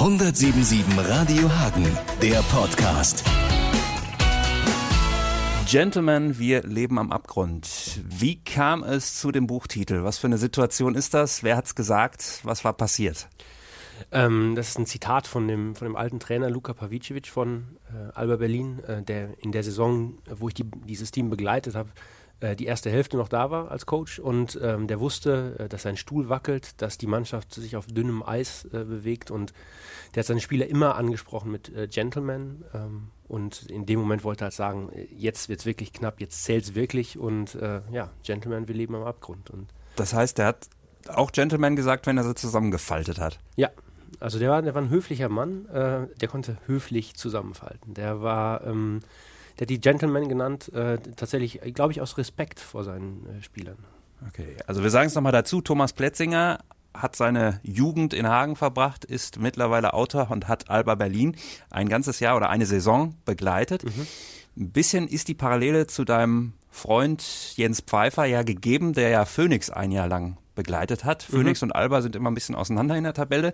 177 Radio Hagen, der Podcast. Gentlemen, wir leben am Abgrund. Wie kam es zu dem Buchtitel? Was für eine Situation ist das? Wer hat's gesagt? Was war passiert? Ähm, das ist ein Zitat von dem, von dem alten Trainer Luka Pavicevic von äh, Alba Berlin, äh, der in der Saison, wo ich die, dieses Team begleitet habe, äh, die erste Hälfte noch da war als Coach und ähm, der wusste, äh, dass sein Stuhl wackelt, dass die Mannschaft sich auf dünnem Eis äh, bewegt und der hat seine Spieler immer angesprochen mit äh, Gentleman ähm, und in dem Moment wollte er halt sagen, äh, jetzt wird es wirklich knapp, jetzt zählt es wirklich und äh, ja, Gentleman, wir leben am Abgrund. Und das heißt, der hat auch Gentleman gesagt, wenn er sie zusammengefaltet hat? Ja, also der war, der war ein höflicher Mann, der konnte höflich zusammenfalten. Der war... Ähm, der hat die Gentleman genannt, äh, tatsächlich, glaube ich, aus Respekt vor seinen äh, Spielern. Okay, also wir sagen es nochmal dazu, Thomas Plätzinger hat seine Jugend in Hagen verbracht, ist mittlerweile Autor und hat Alba Berlin ein ganzes Jahr oder eine Saison begleitet. Mhm. Ein bisschen ist die Parallele zu deinem Freund Jens Pfeiffer ja gegeben, der ja Phoenix ein Jahr lang begleitet hat. Mhm. Phoenix und Alba sind immer ein bisschen auseinander in der Tabelle.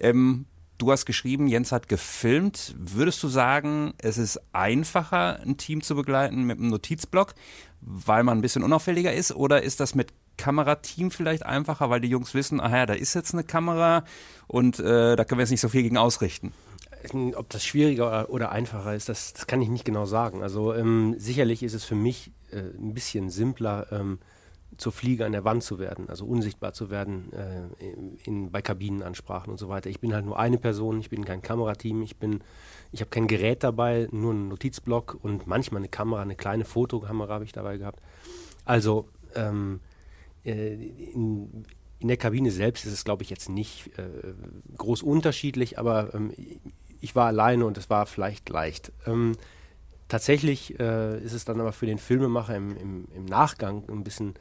Ähm, Du hast geschrieben, Jens hat gefilmt. Würdest du sagen, es ist einfacher, ein Team zu begleiten mit einem Notizblock, weil man ein bisschen unauffälliger ist? Oder ist das mit Kamerateam vielleicht einfacher, weil die Jungs wissen, aha ja, da ist jetzt eine Kamera und äh, da können wir jetzt nicht so viel gegen ausrichten? Ob das schwieriger oder, einfacher ist, das, das, kann ich nicht genau sagen. Also ähm, sicherlich ist es für mich äh, ein bisschen simpler, ähm, zur Fliege an der Wand zu werden, also unsichtbar zu werden äh, in, bei Kabinenansprachen und so weiter. Ich bin halt nur eine Person, ich bin kein Kamerateam, ich bin, ich habe kein Gerät dabei, nur einen Notizblock und manchmal eine Kamera, eine kleine Fotokamera habe ich dabei gehabt. Also ähm, äh, in, in, der Kabine selbst ist es, glaube ich, jetzt nicht äh, groß unterschiedlich, aber ähm, ich war alleine und es war vielleicht leicht. Ähm, tatsächlich äh, ist es dann aber für den Filmemacher im, im, im Nachgang ein bisschen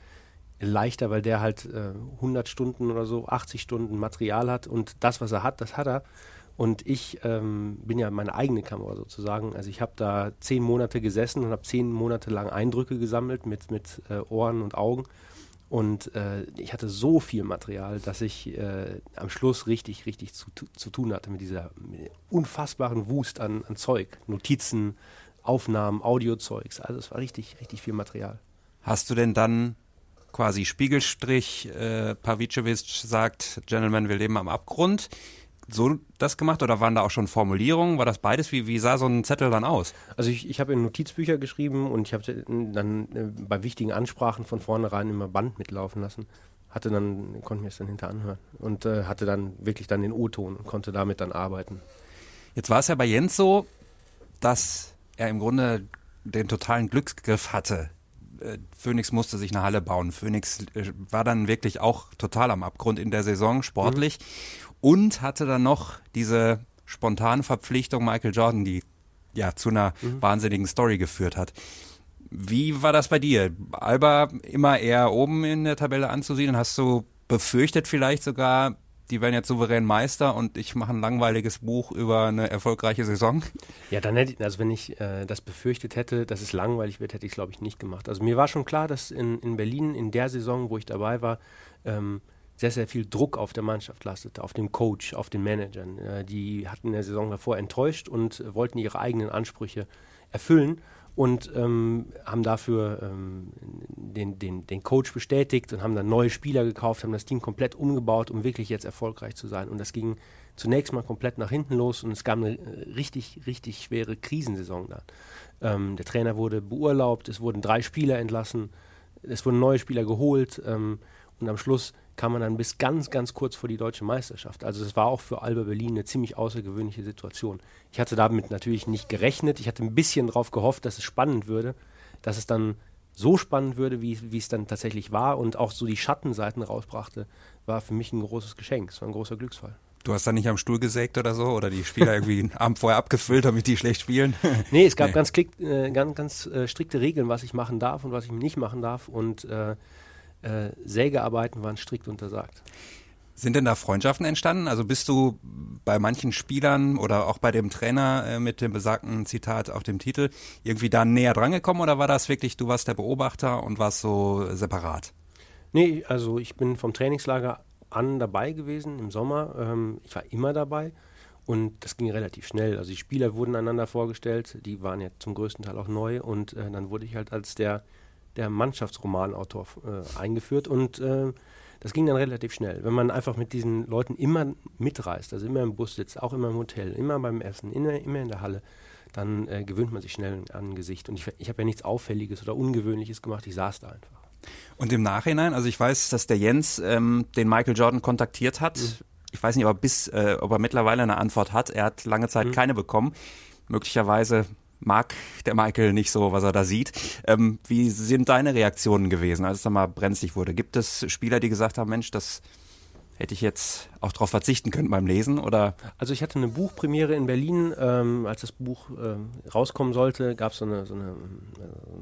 leichter, weil der halt äh, 100 Stunden oder so, 80 Stunden Material hat und das, was er hat, das hat er. Und ich ähm, bin ja meine eigene Kamera sozusagen. Also ich habe da zehn Monate gesessen und habe zehn Monate lang Eindrücke gesammelt mit, mit äh, Ohren und Augen. Und äh, ich hatte so viel Material, dass ich äh, am Schluss richtig, richtig zu, zu tun hatte mit dieser mit unfassbaren Wust an, an Zeug. Notizen, Aufnahmen, Audiozeugs. Also es war richtig, richtig viel Material. Hast du denn dann quasi Spiegelstrich, äh, Pavicevic sagt, Gentlemen, wir leben am Abgrund. So das gemacht oder waren da auch schon Formulierungen? War das beides? Wie, wie sah so ein Zettel dann aus? Also ich, ich habe in Notizbücher geschrieben und ich habe dann äh, bei wichtigen Ansprachen von vornherein immer Band mitlaufen lassen. Hatte dann, konnte mir es dann hinter anhören und äh, hatte dann wirklich dann den O-Ton und konnte damit dann arbeiten. Jetzt war es ja bei Jens so, dass er im Grunde den totalen Glücksgriff hatte Phoenix musste sich eine Halle bauen. Phoenix äh, war dann wirklich auch total am Abgrund in der Saison, sportlich. Mhm. Und hatte dann noch diese spontane Verpflichtung Michael Jordan, die ja zu einer mhm. wahnsinnigen Story geführt hat. Wie war das bei dir? Alba immer eher oben in der Tabelle anzusiedeln? Hast du befürchtet vielleicht sogar, die werden jetzt souverän Meister und ich mache ein langweiliges Buch über eine erfolgreiche Saison? Ja, dann hätte ich, also wenn ich äh, das befürchtet hätte, dass es langweilig wird, hätte ich es, glaube ich, nicht gemacht. Also mir war schon klar, dass in, in Berlin in der Saison, wo ich dabei war, ähm, sehr, sehr viel Druck auf der Mannschaft lastete, auf dem Coach, auf den Managern. Äh, die hatten in der Saison davor enttäuscht und wollten ihre eigenen Ansprüche erfüllen und ähm, haben dafür ähm, den, den, den Coach bestätigt und haben dann neue Spieler gekauft, haben das Team komplett umgebaut, um wirklich jetzt erfolgreich zu sein. Und das ging zunächst mal komplett nach hinten los und es gab eine äh, richtig, richtig schwere Krisensaison dann. Ähm, der Trainer wurde beurlaubt, es wurden drei Spieler entlassen, es wurden neue Spieler geholt ähm, und am Schluss kam man dann bis ganz, ganz kurz vor die deutsche Meisterschaft. Also es war auch für Alba Berlin eine ziemlich außergewöhnliche Situation. Ich hatte damit natürlich nicht gerechnet. Ich hatte ein bisschen darauf gehofft, dass es spannend würde, dass es dann so spannend würde, wie, wie es dann tatsächlich war und auch so die Schattenseiten rausbrachte, war für mich ein großes Geschenk. Es war ein großer Glücksfall. Du hast da nicht am Stuhl gesägt oder so oder die Spieler irgendwie einen Abend vorher abgefüllt, damit die schlecht spielen? nee, es gab nee. ganz, klick, äh, ganz, ganz äh, strikte Regeln, was ich machen darf und was ich nicht machen darf. Und äh, äh, Sägearbeiten waren strikt untersagt. Sind denn da Freundschaften entstanden? Also bist du bei manchen Spielern oder auch bei dem Trainer äh, mit dem besagten Zitat auf dem Titel irgendwie da näher drangekommen oder war das wirklich, du warst der Beobachter und warst so separat? Nee, also ich bin vom Trainingslager an dabei gewesen im Sommer. Ähm, ich war immer dabei Und das ging relativ schnell. Also die Spieler wurden einander vorgestellt, die waren ja zum größten Teil auch neu und äh, dann wurde ich halt als der, der Mannschaftsromanautor äh, eingeführt und äh, das ging dann relativ schnell. Wenn man einfach mit diesen Leuten immer mitreist, also immer im Bus sitzt, auch immer im Hotel, immer beim Essen, immer, immer in der Halle, dann äh, gewöhnt man sich schnell an Gesicht. Und ich, ich habe ja nichts Auffälliges oder Ungewöhnliches gemacht, ich saß da einfach. Und im Nachhinein, also ich weiß, dass der Jens ähm, den Michael Jordan kontaktiert hat. Mhm. Ich weiß nicht, ob er, bis, äh, ob er mittlerweile eine Antwort hat. Er hat lange Zeit mhm. keine bekommen. Möglicherweise mag der Michael nicht so, was er da sieht. Ähm, wie sind deine Reaktionen gewesen, als es dann mal brenzlig wurde? Gibt es Spieler, die gesagt haben, Mensch, das hätte ich jetzt auch darauf verzichten können beim Lesen? Oder? Also ich hatte eine Buchpremiere in Berlin. Ähm, als das Buch äh, rauskommen sollte, gab so es eine,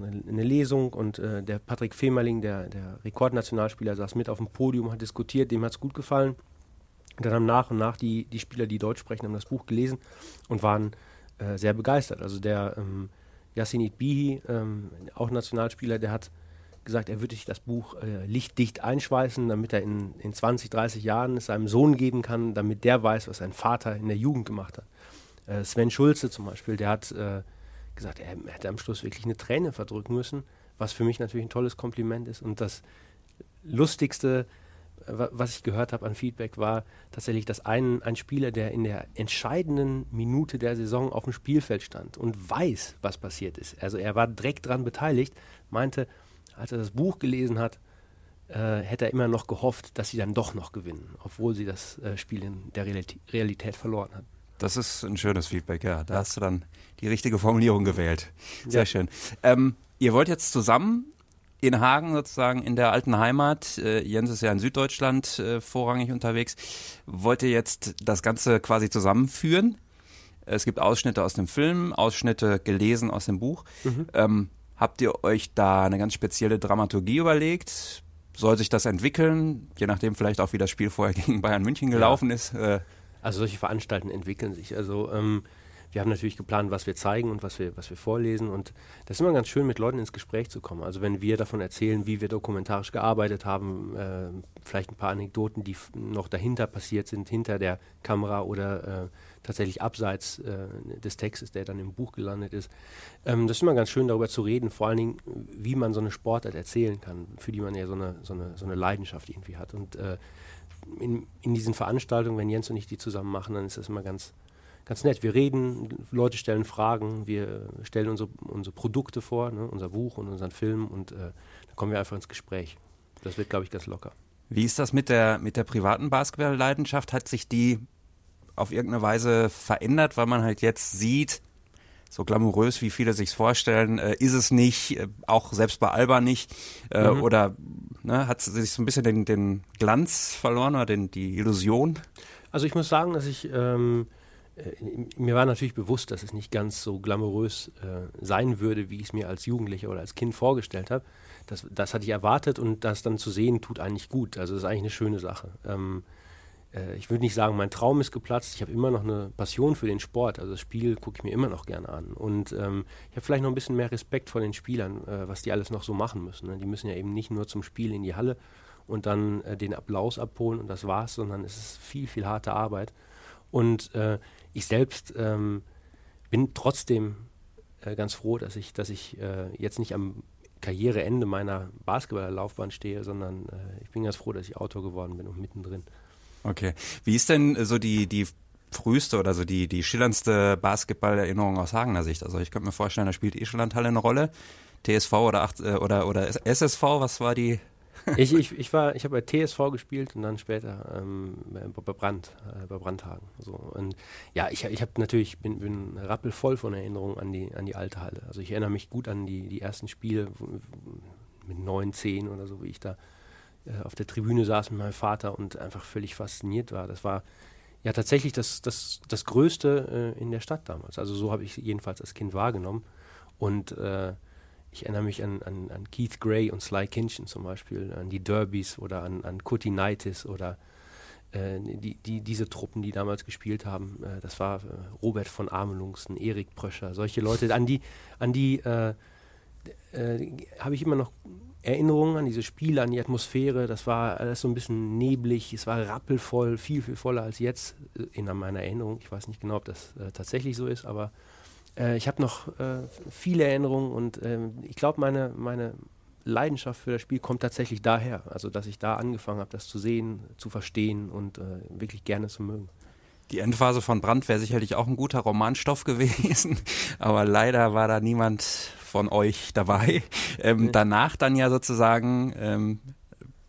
eine, eine, Lesung und äh, der Patrick Femerling, der, der Rekordnationalspieler, saß mit auf dem Podium, hat diskutiert, dem hat es gut gefallen. Und dann haben nach und nach die, die Spieler, die Deutsch sprechen, haben das Buch gelesen und waren äh, sehr begeistert. Also der ähm, Yassin Itbihi, ähm, auch Nationalspieler, der hat gesagt, er würde sich das Buch äh, lichtdicht einschweißen, damit er in, in 20, 30 Jahren es seinem Sohn geben kann, damit der weiß, was sein Vater in der Jugend gemacht hat. Äh, Sven Schulze zum Beispiel, der hat äh, gesagt, er, er hätte am Schluss wirklich eine Träne verdrücken müssen, was für mich natürlich ein tolles Kompliment ist. Und das Lustigste, was ich gehört habe an Feedback, war tatsächlich, dass ein, ein Spieler, der in der entscheidenden Minute der Saison auf dem Spielfeld stand und weiß, was passiert ist, also er war direkt daran beteiligt, meinte, als er das Buch gelesen hat, äh, hätte er immer noch gehofft, dass sie dann doch noch gewinnen, obwohl sie das äh, Spiel in der Realität, verloren hat. Das ist ein schönes Feedback, ja. Da hast du dann die richtige Formulierung gewählt. Sehr ja. schön. Ähm, ihr wollt jetzt zusammen in Hagen sozusagen in der alten Heimat, äh, Jens ist ja in Süddeutschland äh, vorrangig unterwegs, wollt ihr jetzt das Ganze quasi zusammenführen. Es gibt Ausschnitte aus dem Film, Ausschnitte gelesen aus dem Buch. Mhm. Ähm, habt ihr euch da eine ganz spezielle Dramaturgie überlegt? Soll sich das entwickeln? Je nachdem vielleicht auch, wie das Spiel vorher gegen Bayern München gelaufen ja. ist. Äh, also solche Veranstaltungen entwickeln sich. Also ähm, wir haben natürlich geplant, was wir zeigen und was wir, was wir vorlesen. Und das ist immer ganz schön, mit Leuten ins Gespräch zu kommen. Also wenn wir davon erzählen, wie wir dokumentarisch gearbeitet haben, äh, vielleicht ein paar Anekdoten, die noch dahinter passiert sind, hinter der Kamera oder äh, tatsächlich abseits äh, des Textes, der dann im Buch gelandet ist. Ähm, das ist immer ganz schön, darüber zu reden, vor allen Dingen, wie man so eine Sportart erzählen kann, für die man ja so eine, so eine, so eine Leidenschaft irgendwie hat. Und äh, in, in diesen Veranstaltungen, wenn Jens und ich die zusammen machen, dann ist das immer ganz ganz nett. Wir reden, Leute stellen Fragen, wir stellen unsere, unsere Produkte vor, ne, unser Buch und unseren Film und äh, dann kommen wir einfach ins Gespräch. Das wird, glaube ich, ganz locker. Wie ist das mit der, mit der privaten Basketball-Leidenschaft? Hat sich die auf irgendeine Weise verändert, weil man halt jetzt sieht, so glamourös, wie viele sich vorstellen, äh, ist es nicht, äh, auch selbst bei Alba nicht, äh, mhm. oder ne, hat sich so ein bisschen den, den Glanz verloren oder den, die Illusion? Also ich muss sagen, dass ich ähm, äh, mir war natürlich bewusst, dass es nicht ganz so glamourös äh, sein würde, wie ich es mir als Jugendlicher oder als Kind vorgestellt habe. Das, das hatte ich erwartet und das dann zu sehen, tut eigentlich gut. Also das ist eigentlich eine schöne Sache. Ähm, äh, ich würde nicht sagen, mein Traum ist geplatzt. Ich habe immer noch eine Passion für den Sport. Also das Spiel gucke ich mir immer noch gerne an. Und ähm, ich habe vielleicht noch ein bisschen mehr Respekt vor den Spielern, äh, was die alles noch so machen müssen. Ne? Die müssen ja eben nicht nur zum Spiel in die Halle und dann äh, den Applaus abholen und das war's, sondern es ist viel, viel harte Arbeit. Und äh, ich selbst ähm, bin trotzdem äh, ganz froh, dass ich, dass ich äh, jetzt nicht am Karriereende meiner Basketballlaufbahn stehe, sondern äh, ich bin ganz froh, dass ich Autor geworden bin und mittendrin. Okay. Wie ist denn so die, die früheste oder so die, die schillerndste Basketballerinnerung aus Hagener Sicht? Also ich könnte mir vorstellen, da spielt Ischlandhalle eine Rolle. TSV oder, acht, äh, oder, oder SSV, was war die ich, ich, ich, war, ich habe bei TSV gespielt und dann später ähm, bei Brand, äh, bei Brandhagen. So. Und ja, ich, ich habe natürlich, bin, bin rappelvoll von Erinnerungen an die, an die alte Halle. Also ich erinnere mich gut an die, die ersten Spiele mit neun, zehn oder so, wie ich da äh, auf der Tribüne saß mit meinem Vater und einfach völlig fasziniert war. Das war ja tatsächlich das, das, das Größte äh, in der Stadt damals. Also so habe ich jedenfalls als Kind wahrgenommen. Und äh, ich erinnere mich an, an, an, Keith Gray und Sly Kinchin zum Beispiel, an die Derbys oder an, an Kutinitis oder äh, die, die, diese Truppen, die damals gespielt haben. Äh, das war äh, Robert von Amelungsen, Erik Pröscher, solche Leute, an die, an die äh, äh, habe ich immer noch Erinnerungen an diese Spiele, an die Atmosphäre. Das war alles so ein bisschen neblig, es war rappelvoll, viel, viel voller als jetzt äh, in meiner Erinnerung. Ich weiß nicht genau, ob das tatsächlich so ist, aber äh, ich habe noch äh, viele Erinnerungen und ähm, ich glaube, meine, meine Leidenschaft für das Spiel kommt tatsächlich daher. Also, dass ich da angefangen habe, das zu sehen, zu verstehen und äh, wirklich gerne zu mögen. Die Endphase von Brand wäre sicherlich auch ein guter Romanstoff gewesen, aber leider war da niemand von euch dabei. Ähm, nee. Danach dann ja sozusagen ähm,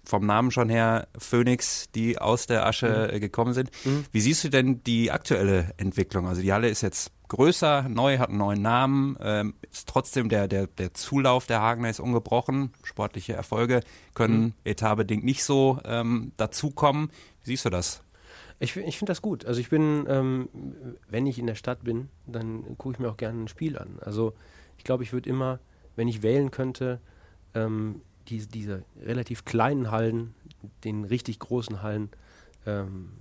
vom Namen schon her Phoenix, die aus der Asche mhm. gekommen sind. Mhm. Wie siehst du denn die aktuelle Entwicklung? Also die Halle ist jetzt größer, neu, hat einen neuen Namen, ähm, ist trotzdem der, der, der Zulauf der Hagener ist ungebrochen. Sportliche Erfolge können mhm. etatbedingt nicht so ähm, dazukommen. Wie siehst du das? Ich, ich finde das gut. Also ich bin, ähm, wenn ich in der Stadt bin, dann gucke ich mir auch gerne ein Spiel an. Also ich glaube, ich würde immer, wenn ich wählen könnte, ähm, die, diese relativ kleinen Hallen, den richtig großen Hallen ähm,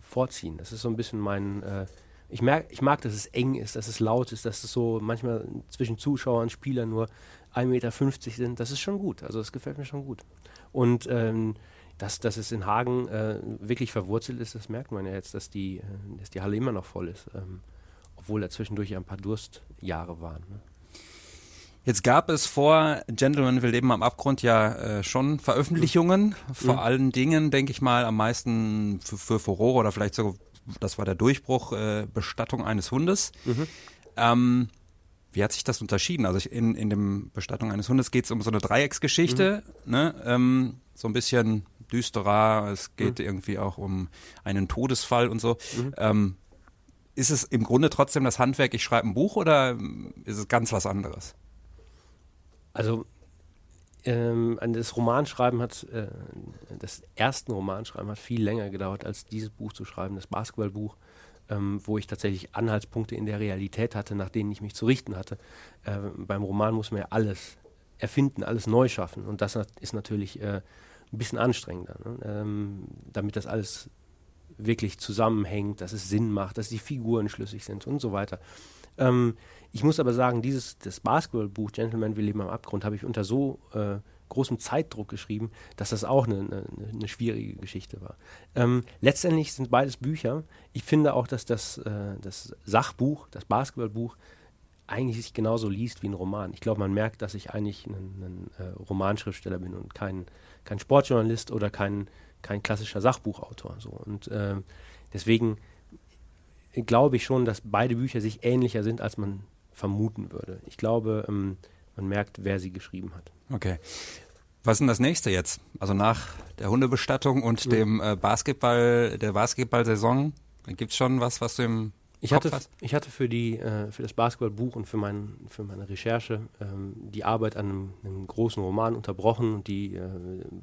vorziehen. Das ist so ein bisschen mein. Äh, ich, merk, ich mag, dass es eng ist, dass es laut ist, dass es so manchmal zwischen Zuschauern und Spielern nur 1,50 Meter sind. Das ist schon gut. Also, das gefällt mir schon gut. Und ähm, dass, dass es in Hagen äh, wirklich verwurzelt ist, das merkt man ja jetzt, dass die, äh, dass die Halle immer noch voll ist. Ähm, obwohl da zwischendurch ja ein paar Durstjahre waren. Ne? Jetzt gab es vor Gentleman will leben am Abgrund ja äh, schon Veröffentlichungen. Mhm. Vor allen Dingen, denke ich mal, am meisten für, für Furore oder vielleicht sogar, das war der Durchbruch, äh, Bestattung eines Hundes. Mhm. Ähm, wie hat sich das unterschieden? Also in, in dem Bestattung eines Hundes geht es um so eine Dreiecksgeschichte, mhm. ne? Ähm, so ein bisschen düsterer, es geht mhm. irgendwie auch um einen Todesfall und so. Mhm. Ähm, ist es im Grunde trotzdem das Handwerk, ich schreibe ein Buch oder ist es ganz was anderes? Also ähm, das Romanschreiben hat, äh, das erste Romanschreiben hat viel länger gedauert, als dieses Buch zu schreiben, das Basketballbuch, ähm, wo ich tatsächlich Anhaltspunkte in der Realität hatte, nach denen ich mich zu richten hatte. Äh, beim Roman muss man ja alles erfinden, alles neu schaffen und das ist natürlich äh, ein bisschen anstrengender, ne? ähm, damit das alles wirklich zusammenhängt, dass es Sinn macht, dass die Figuren schlüssig sind und so weiter. Ähm, ich muss aber sagen, dieses das Basketballbuch Gentleman, wir leben am Abgrund habe ich unter so äh, großem Zeitdruck geschrieben, dass das auch eine, eine, eine schwierige Geschichte war. Ähm, letztendlich sind beides Bücher. Ich finde auch, dass das, äh, das Sachbuch, das Basketballbuch, eigentlich sich genauso liest wie ein Roman. Ich glaube, man merkt, dass ich eigentlich ein, äh, Romanschriftsteller bin und kein, kein Sportjournalist oder kein kein klassischer Sachbuchautor. So. Und äh, deswegen glaube ich schon, dass beide Bücher sich ähnlicher sind, als man vermuten würde. Ich glaube, ähm, man merkt, wer sie geschrieben hat. Okay. Was ist denn das nächste jetzt? Also nach der Hundebestattung und mhm. dem äh, Basketball, der Basketball-Saison, gibt es schon was, was du im ich hatte, ich hatte für, die, äh, für das Basketballbuch und für, mein, für meine Recherche ähm, die Arbeit an einem, einem, großen Roman unterbrochen und die äh,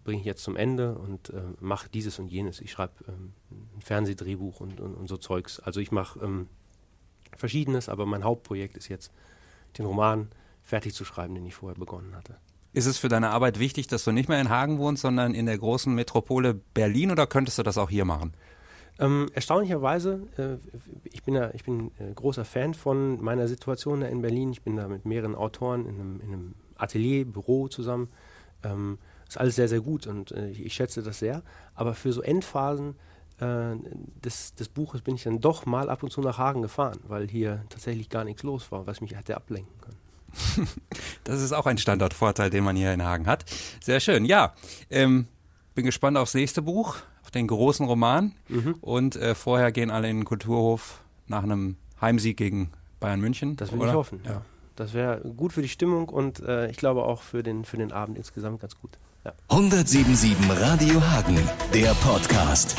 bringe ich jetzt zum Ende und äh, mache dieses und jenes. Ich schreibe ähm, ein Fernsehdrehbuch und, und, und, so Zeugs. Also ich mache ähm, Verschiedenes, aber mein Hauptprojekt ist jetzt, den Roman fertig zu schreiben, den ich vorher begonnen hatte. Ist es für deine Arbeit wichtig, dass du nicht mehr in Hagen wohnst, sondern in der großen Metropole Berlin oder könntest du das auch hier machen? Ähm, erstaunlicherweise, äh, ich bin, ja, ich bin äh, großer Fan von meiner Situation da in Berlin. Ich bin da mit mehreren Autoren in einem, in einem Atelier, Büro zusammen. Ähm, ist alles sehr, sehr gut und äh, ich, ich, schätze das sehr. Aber für so Endphasen äh, des, des Buches bin ich dann doch mal ab und zu nach Hagen gefahren, weil hier tatsächlich gar nichts los war, was mich hätte ablenken können. das ist auch ein Standortvorteil, den man hier in Hagen hat. Sehr schön. Ja, ähm, bin gespannt aufs nächste Buch den großen Roman. Mhm. Und äh, vorher gehen alle in den Kulturhof nach einem Heimsieg gegen Bayern München. Das will oder? ich hoffen, ja. Das wäre gut für die Stimmung und äh, ich glaube auch für den, für den Abend insgesamt ganz gut. Ja. 177 Radio Hagen, der Podcast.